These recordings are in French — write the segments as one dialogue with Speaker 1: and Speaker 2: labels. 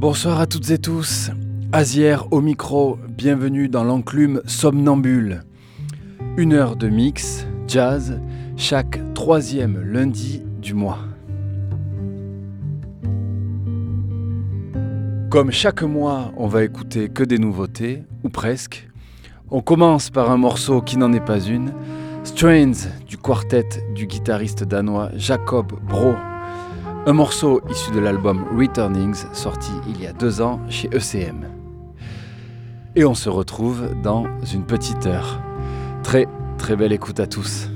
Speaker 1: Bonsoir à toutes et tous. Azière au micro, bienvenue dans l'enclume somnambule. Une heure de mix, jazz, chaque troisième lundi du mois. Comme chaque mois, on va écouter que des nouveautés, ou presque. On commence par un morceau qui n'en est pas une, Strains du quartet du guitariste danois Jacob Bro un morceau issu de l'album Returnings, sorti il y a deux ans chez ECM. Et on se retrouve dans une petite heure. Très très belle écoute à tous.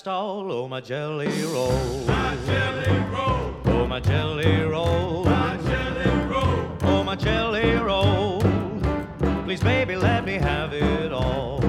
Speaker 2: Stall. Oh, my jelly roll.
Speaker 3: My jelly roll.
Speaker 2: Oh, my jelly roll.
Speaker 3: My jelly roll.
Speaker 2: Oh, my jelly roll. Please, baby, let me have it all.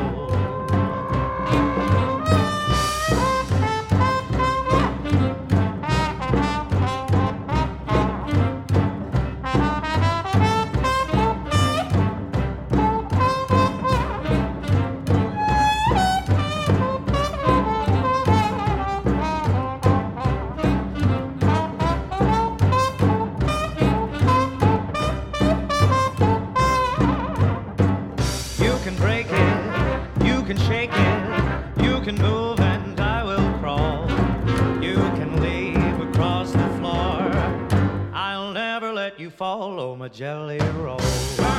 Speaker 2: follow my jelly roll.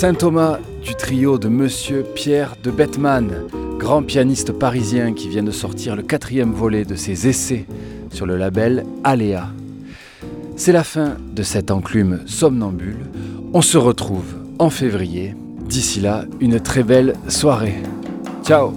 Speaker 1: Saint Thomas du trio de Monsieur Pierre de Bettman, grand pianiste parisien qui vient de sortir le quatrième volet de ses essais sur le label Aléa. C'est la fin de cette enclume somnambule. On se retrouve en février. D'ici là, une très belle soirée. Ciao